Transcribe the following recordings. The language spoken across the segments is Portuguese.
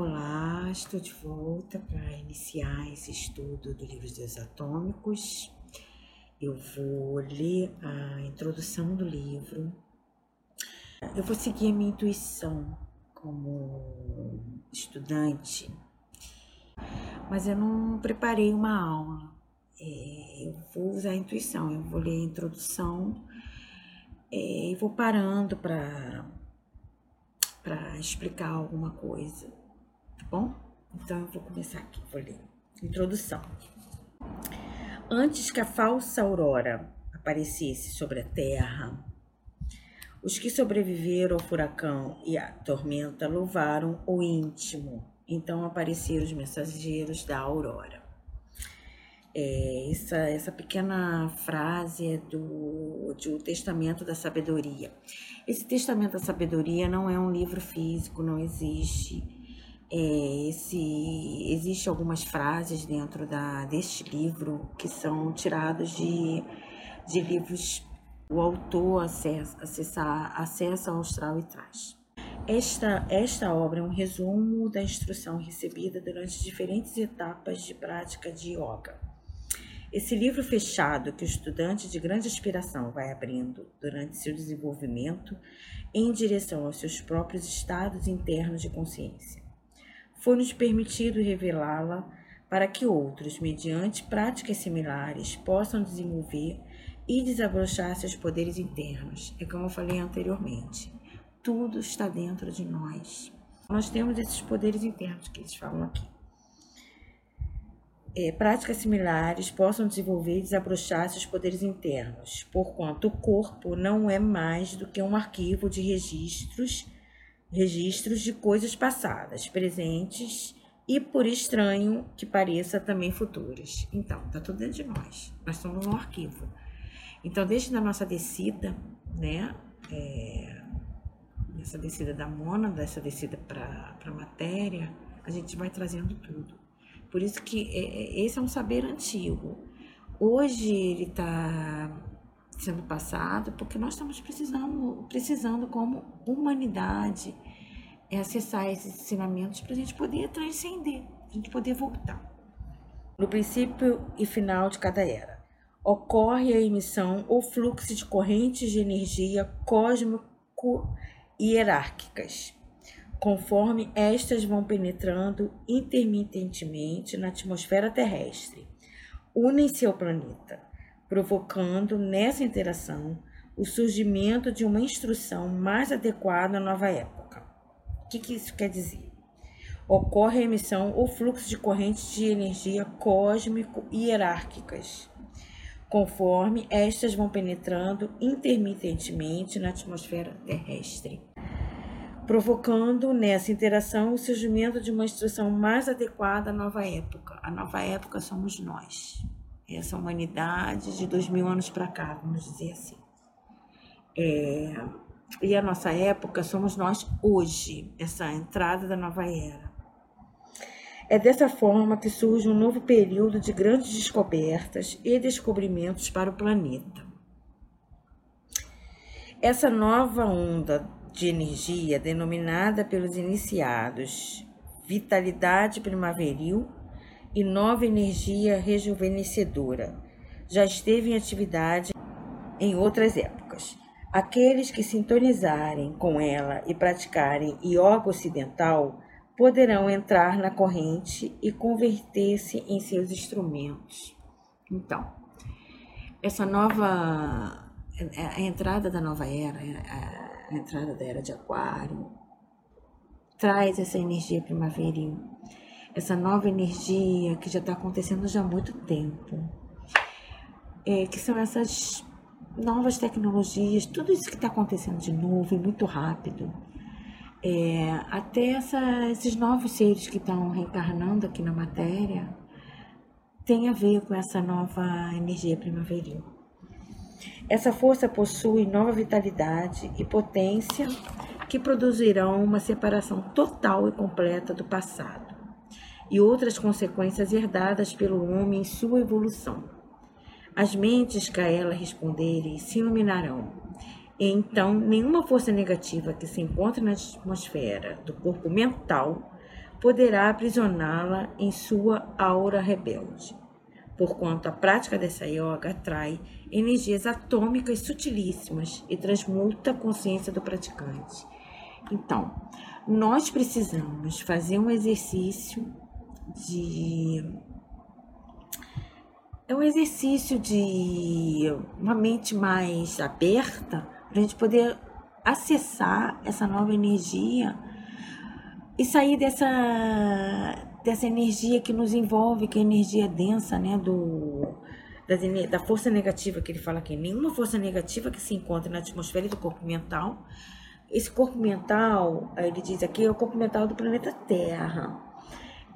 Olá, estou de volta para iniciar esse estudo do livro dos atômicos. Eu vou ler a introdução do livro. Eu vou seguir a minha intuição como estudante, mas eu não preparei uma aula. É, eu vou usar a intuição, eu vou ler a introdução é, e vou parando para explicar alguma coisa, bom? Então eu vou começar aqui, vou ler. Introdução. Antes que a falsa aurora aparecesse sobre a terra, os que sobreviveram ao furacão e à tormenta louvaram o íntimo. Então apareceram os mensageiros da aurora. É, essa, essa pequena frase é do, do Testamento da Sabedoria. Esse Testamento da Sabedoria não é um livro físico, não existe. É, existe algumas frases dentro da, deste livro que são tirados de, de livros o autor acessa, acessa, acessa ao astral e traz. Esta, esta obra é um resumo da instrução recebida durante diferentes etapas de prática de yoga. Esse livro fechado que o estudante de grande aspiração vai abrindo durante seu desenvolvimento em direção aos seus próprios estados internos de consciência. Foi-nos permitido revelá-la para que outros, mediante práticas similares, possam desenvolver e desabrochar seus poderes internos. É como eu falei anteriormente, tudo está dentro de nós. Nós temos esses poderes internos que eles falam aqui é, práticas similares possam desenvolver e desabrochar seus poderes internos, porquanto o corpo não é mais do que um arquivo de registros, registros de coisas passadas, presentes e, por estranho que pareça, também futuras. Então, está tudo dentro de nós. Nós somos um arquivo. Então, desde a nossa descida, né, é, essa descida da mônada, dessa descida para a matéria, a gente vai trazendo tudo. Por isso que é, é, esse é um saber antigo. Hoje ele está sendo passado porque nós estamos precisando, precisando como humanidade, é acessar esses ensinamentos para a gente poder transcender, a gente poder voltar. No princípio e final de cada era, ocorre a emissão ou fluxo de correntes de energia cósmico hierárquicas conforme estas vão penetrando intermitentemente na atmosfera terrestre, unem-se ao planeta, provocando nessa interação o surgimento de uma instrução mais adequada à nova época. O que, que isso quer dizer? Ocorre a emissão ou fluxo de correntes de energia cósmico hierárquicas, conforme estas vão penetrando intermitentemente na atmosfera terrestre provocando nessa interação o surgimento de uma instrução mais adequada à nova época. A nova época somos nós, essa humanidade de dois mil anos para cá, vamos dizer assim. É, e a nossa época somos nós hoje, essa entrada da nova era. É dessa forma que surge um novo período de grandes descobertas e descobrimentos para o planeta. Essa nova onda de energia denominada pelos iniciados vitalidade primaveril e nova energia rejuvenescedora. Já esteve em atividade em outras épocas. Aqueles que sintonizarem com ela e praticarem yoga ocidental poderão entrar na corrente e converter-se em seus instrumentos. Então, essa nova a entrada da nova era, a entrada da era de Aquário, traz essa energia primaveril, essa nova energia que já está acontecendo já há muito tempo, é, que são essas novas tecnologias, tudo isso que está acontecendo de novo e muito rápido. É, até essa, esses novos seres que estão reencarnando aqui na matéria tem a ver com essa nova energia primaveril. Essa força possui nova vitalidade e potência que produzirão uma separação total e completa do passado e outras consequências herdadas pelo homem em sua evolução. As mentes que a ela responderem se iluminarão, e então nenhuma força negativa que se encontre na atmosfera do corpo mental poderá aprisioná-la em sua aura rebelde. Porquanto a prática dessa yoga atrai energias atômicas sutilíssimas e transmuta a consciência do praticante. Então, nós precisamos fazer um exercício de é um exercício de uma mente mais aberta para a gente poder acessar essa nova energia e sair dessa dessa energia que nos envolve, que é a energia densa, né, do da força negativa que ele fala aqui. Nenhuma força negativa que se encontra na atmosfera do corpo mental. Esse corpo mental, ele diz aqui, é o corpo mental do planeta Terra.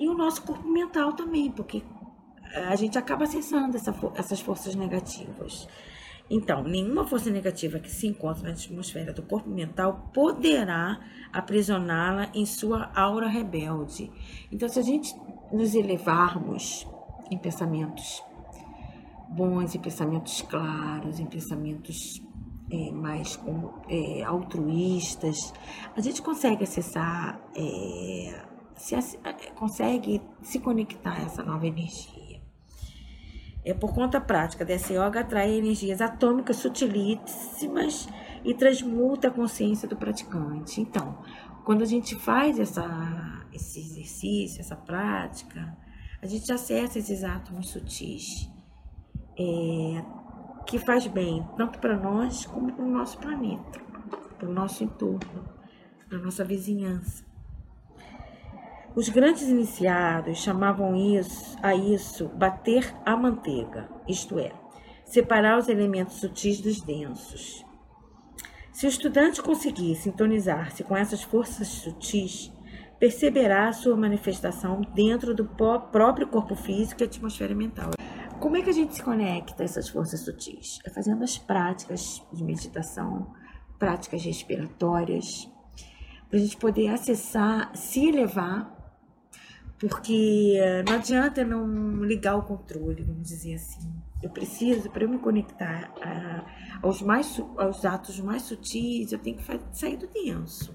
E o nosso corpo mental também, porque a gente acaba acessando essa, essas forças negativas. Então, nenhuma força negativa que se encontra na atmosfera do corpo mental poderá aprisioná-la em sua aura rebelde. Então, se a gente nos elevarmos em pensamentos bons, em pensamentos claros, em pensamentos é, mais é, altruístas, a gente consegue acessar, é, se, consegue se conectar a essa nova energia. É por conta prática dessa yoga atrai energias atômicas sutilíssimas e transmuta a consciência do praticante. Então, quando a gente faz essa, esse exercício, essa prática, a gente acessa esses átomos sutis, é, que faz bem tanto para nós como para o nosso planeta, para o nosso entorno, para a nossa vizinhança. Os grandes iniciados chamavam isso, a isso bater a manteiga, isto é, separar os elementos sutis dos densos. Se o estudante conseguir sintonizar-se com essas forças sutis, perceberá a sua manifestação dentro do próprio corpo físico e atmosfera mental. Como é que a gente se conecta a essas forças sutis? É fazendo as práticas de meditação, práticas respiratórias, para a gente poder acessar, se elevar porque não adianta não ligar o controle, vamos dizer assim. Eu preciso, para eu me conectar a, aos, mais, aos atos mais sutis, eu tenho que sair do denso.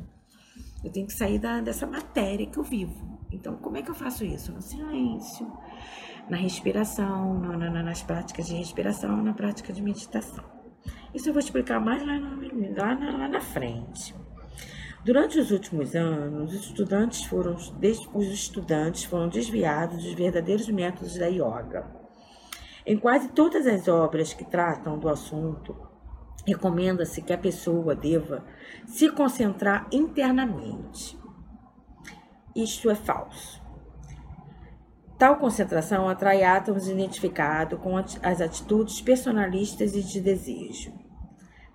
Eu tenho que sair da, dessa matéria que eu vivo. Então, como é que eu faço isso? No silêncio, na respiração, na, na, nas práticas de respiração, na prática de meditação. Isso eu vou explicar mais lá, lá, lá na frente. Durante os últimos anos, os estudantes foram, os estudantes foram desviados dos verdadeiros métodos da yoga. Em quase todas as obras que tratam do assunto, recomenda-se que a pessoa deva se concentrar internamente. Isto é falso. Tal concentração atrai átomos identificados com as atitudes personalistas e de desejo.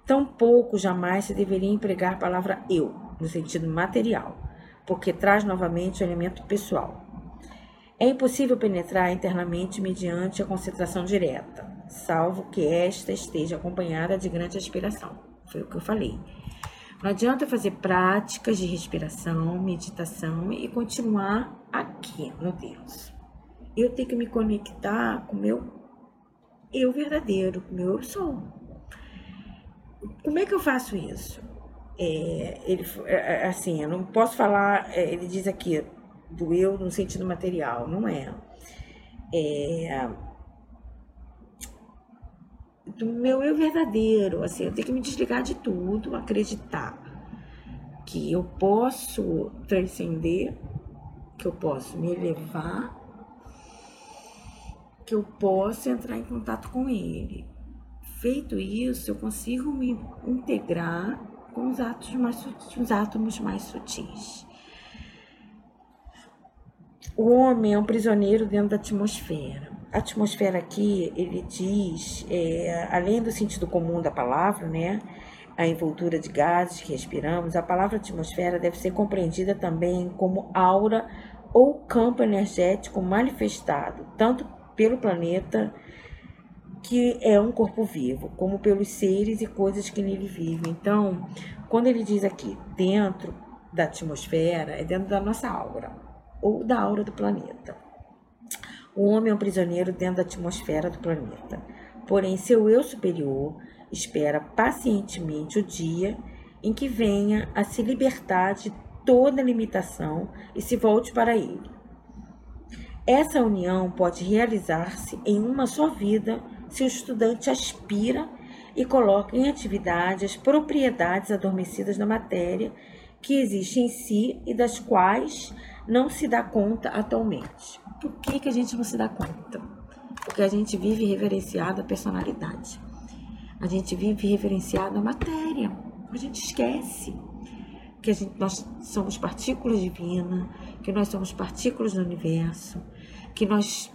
Tampouco jamais se deveria empregar a palavra eu, no sentido material, porque traz novamente o elemento pessoal. É impossível penetrar internamente mediante a concentração direta, salvo que esta esteja acompanhada de grande aspiração. Foi o que eu falei. Não adianta fazer práticas de respiração, meditação e continuar aqui no Deus. Eu tenho que me conectar com o meu eu verdadeiro, com o meu eu sou. Como é que eu faço isso? É, ele, é, é, assim, eu não posso falar, é, ele diz aqui, do eu no sentido material, não é. é do meu eu verdadeiro, assim, eu tenho que me desligar de tudo, acreditar que eu posso transcender, que eu posso me elevar, que eu posso entrar em contato com ele. Feito isso, eu consigo me integrar com os, átomos mais, os átomos mais sutis. O homem é um prisioneiro dentro da atmosfera. A atmosfera aqui, ele diz, é, além do sentido comum da palavra, né, a envoltura de gases que respiramos, a palavra atmosfera deve ser compreendida também como aura ou campo energético manifestado, tanto pelo planeta que é um corpo vivo, como pelos seres e coisas que nele vivem. Então, quando ele diz aqui dentro da atmosfera, é dentro da nossa aura, ou da aura do planeta. O homem é um prisioneiro dentro da atmosfera do planeta. Porém, seu eu superior espera pacientemente o dia em que venha a se libertar de toda limitação e se volte para ele. Essa união pode realizar-se em uma só vida se o estudante aspira e coloca em atividade as propriedades adormecidas da matéria que existe em si e das quais não se dá conta atualmente. Por que, que a gente não se dá conta? Porque a gente vive reverenciado a personalidade. A gente vive reverenciado a matéria. A gente esquece que gente, nós somos partículas divinas, que nós somos partículas do universo, que nós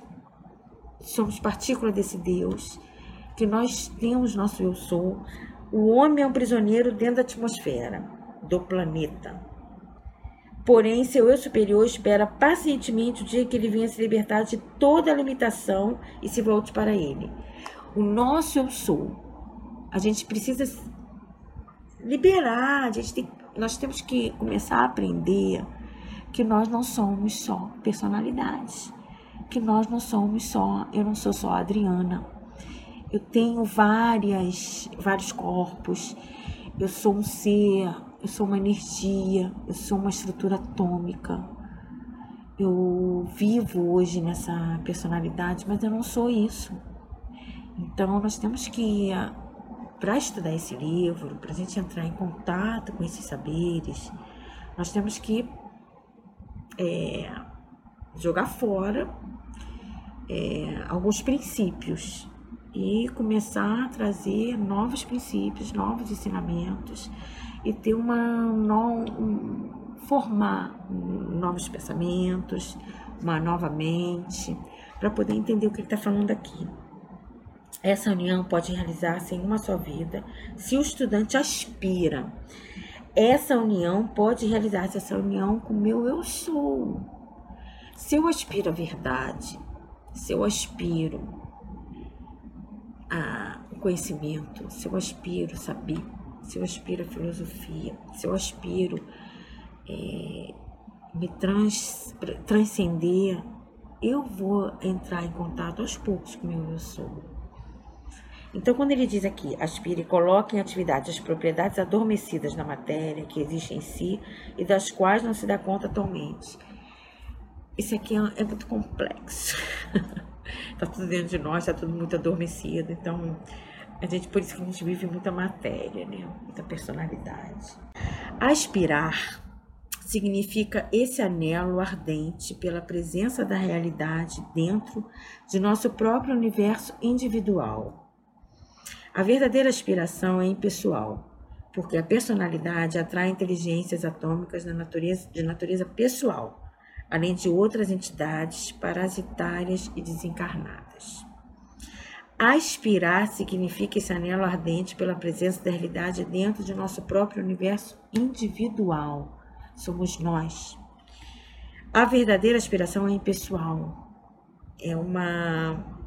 somos partícula desse Deus, que nós temos nosso eu sou. O homem é um prisioneiro dentro da atmosfera do planeta. Porém, seu eu superior espera pacientemente o dia que ele venha se libertar de toda limitação e se volte para ele. O nosso eu sou. A gente precisa liberar, a gente tem, nós temos que começar a aprender que nós não somos só personalidades, que nós não somos só, eu não sou só a Adriana. Eu tenho várias, vários corpos. Eu sou um ser, eu sou uma energia, eu sou uma estrutura atômica. Eu vivo hoje nessa personalidade, mas eu não sou isso. Então nós temos que para estudar esse livro, para a gente entrar em contato com esses saberes, nós temos que é, jogar fora é, alguns princípios e começar a trazer novos princípios, novos ensinamentos e ter uma no, um, formar novos pensamentos, uma nova mente, para poder entender o que ele está falando aqui. Essa união pode realizar-se em uma só vida se o estudante aspira. Essa união pode realizar-se essa união com o meu eu sou. Se eu aspiro à verdade, se eu aspiro ao conhecimento, se eu aspiro a saber, se eu aspiro à filosofia, se eu aspiro é, me trans, transcender, eu vou entrar em contato aos poucos com o meu eu sou. Então, quando ele diz aqui, aspire e coloque em atividade as propriedades adormecidas na matéria que existem em si e das quais não se dá conta atualmente. Isso aqui é, é muito complexo. Está tudo dentro de nós, está tudo muito adormecido. Então, a gente, por isso que a gente vive muita matéria, né? Muita personalidade. Aspirar significa esse anelo ardente pela presença da realidade dentro de nosso próprio universo individual a verdadeira aspiração é impessoal, porque a personalidade atrai inteligências atômicas natureza, de natureza pessoal, além de outras entidades parasitárias e desencarnadas. Aspirar significa esse anelo ardente pela presença da realidade dentro de nosso próprio universo individual. Somos nós. A verdadeira aspiração é impessoal. É uma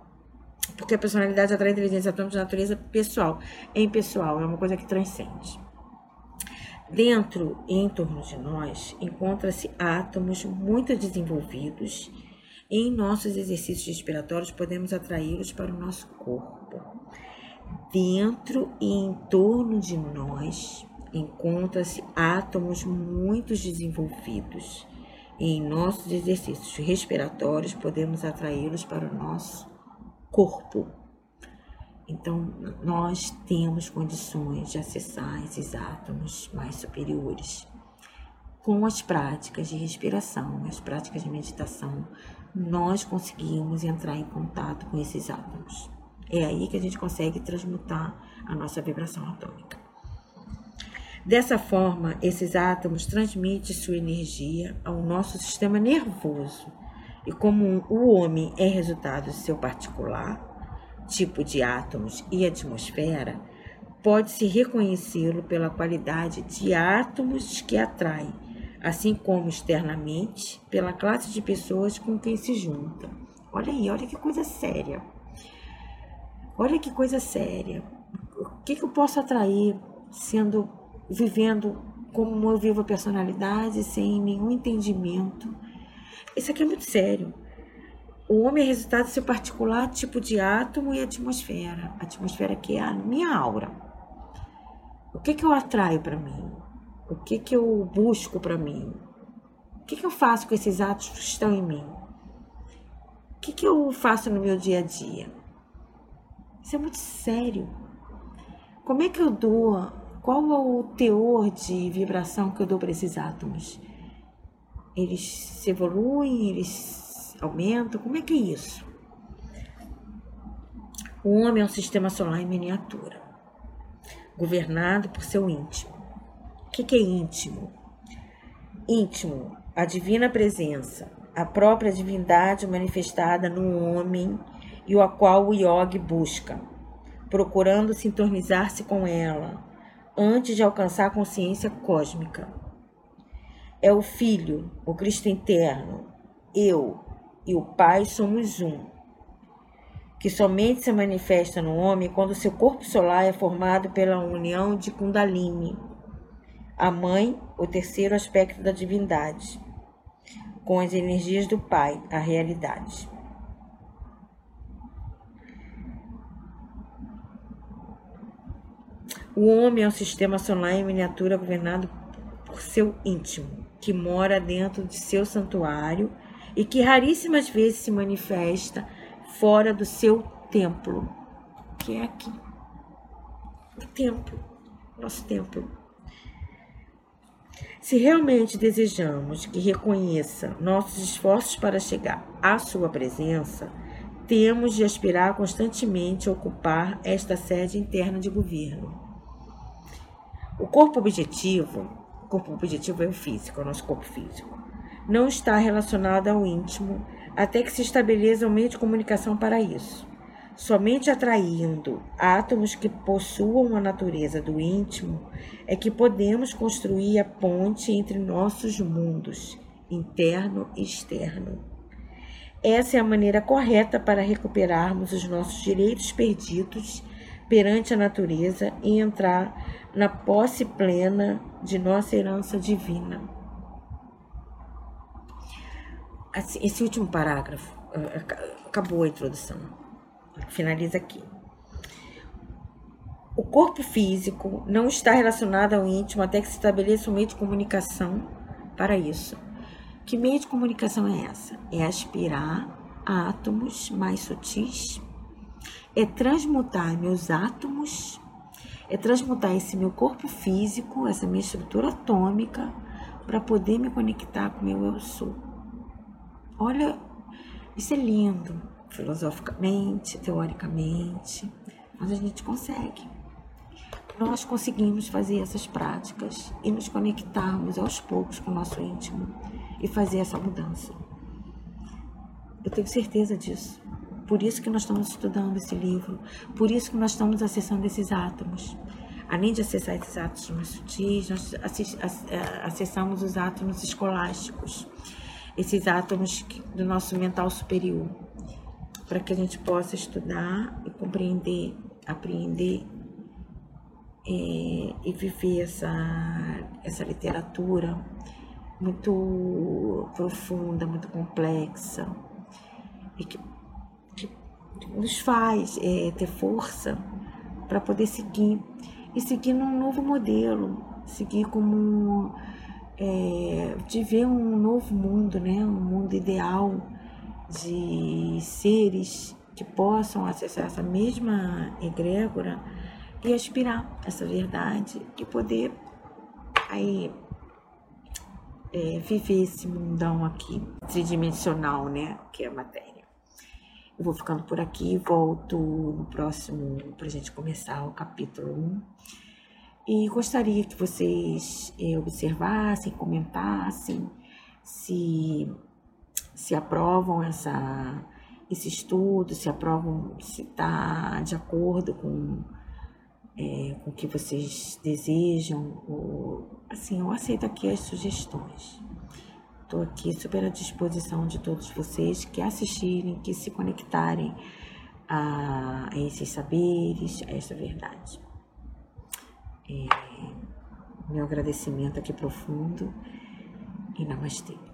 porque a personalidade atrai inteligência atômica de natureza pessoal. É impessoal, é uma coisa que transcende. Dentro e em torno de nós encontra-se átomos muito desenvolvidos e em nossos exercícios respiratórios podemos atraí-los para o nosso corpo. Dentro e em torno de nós encontra-se átomos muito desenvolvidos e em nossos exercícios respiratórios podemos atraí-los para o nosso corpo. Então, nós temos condições de acessar esses átomos mais superiores. Com as práticas de respiração, as práticas de meditação, nós conseguimos entrar em contato com esses átomos. É aí que a gente consegue transmutar a nossa vibração atômica. Dessa forma, esses átomos transmitem sua energia ao nosso sistema nervoso e como o homem é resultado de seu particular, tipo de átomos e atmosfera, pode-se reconhecê-lo pela qualidade de átomos que atrai, assim como externamente pela classe de pessoas com quem se junta. Olha aí, olha que coisa séria. Olha que coisa séria. O que, que eu posso atrair sendo vivendo como eu vivo a personalidade sem nenhum entendimento? Isso aqui é muito sério. O homem é resultado do seu particular tipo de átomo e atmosfera. A atmosfera que é a minha aura. O que, que eu atraio para mim? O que, que eu busco para mim? O que, que eu faço com esses atos que estão em mim? O que, que eu faço no meu dia a dia? Isso é muito sério. Como é que eu dou? Qual é o teor de vibração que eu dou para esses átomos? Eles se evoluem, eles aumentam? Como é que é isso? O homem é um sistema solar em miniatura, governado por seu íntimo. O que, que é íntimo? Íntimo, a divina presença, a própria divindade manifestada no homem e o a qual o yogi busca, procurando sintonizar-se com ela antes de alcançar a consciência cósmica. É o Filho, o Cristo interno, eu e o Pai somos um que somente se manifesta no homem quando seu corpo solar é formado pela união de Kundalini, a mãe, o terceiro aspecto da divindade, com as energias do Pai, a realidade. O homem é um sistema solar em miniatura governado por seu íntimo, que mora dentro de seu santuário e que raríssimas vezes se manifesta fora do seu templo, que é aqui. O templo, nosso templo. Se realmente desejamos que reconheça nossos esforços para chegar à sua presença, temos de aspirar constantemente a ocupar esta sede interna de governo. O corpo objetivo, o corpo objetivo é o físico, é o nosso corpo físico, não está relacionado ao íntimo até que se estabeleça um meio de comunicação para isso. Somente atraindo átomos que possuam a natureza do íntimo é que podemos construir a ponte entre nossos mundos, interno e externo. Essa é a maneira correta para recuperarmos os nossos direitos perdidos perante a natureza e entrar na posse plena de nossa herança divina. Assim, esse último parágrafo, eh, acabou a introdução, finaliza aqui. O corpo físico não está relacionado ao íntimo até que se estabeleça um meio de comunicação para isso. Que meio de comunicação é essa? É aspirar átomos mais sutis, é transmutar meus átomos, é transmutar esse meu corpo físico, essa minha estrutura atômica, para poder me conectar com o meu eu sou. Olha, isso é lindo, filosoficamente, teoricamente, mas a gente consegue. Nós conseguimos fazer essas práticas e nos conectarmos aos poucos com o nosso íntimo e fazer essa mudança. Eu tenho certeza disso. Por isso que nós estamos estudando esse livro, por isso que nós estamos acessando esses átomos. Além de acessar esses átomos mais sutis, nós eh, acessamos os átomos escolásticos esses átomos do nosso mental superior, para que a gente possa estudar e compreender, apreender é, e viver essa, essa literatura muito profunda, muito complexa e que, que nos faz é, ter força para poder seguir e seguir num novo modelo, seguir como é, de ver um novo mundo, né? um mundo ideal de seres que possam acessar essa mesma egrégora e aspirar essa verdade e poder aí é, viver esse mundão aqui tridimensional, né, que é a matéria. Eu vou ficando por aqui, volto no próximo para a gente começar o capítulo 1. E gostaria que vocês eh, observassem, comentassem se, se aprovam essa, esse estudo, se aprovam, se está de acordo com, é, com o que vocês desejam. Ou, assim, eu aceito aqui as sugestões. Estou aqui super à disposição de todos vocês que assistirem, que se conectarem a, a esses saberes, a essa verdade. Meu agradecimento aqui profundo e namastê.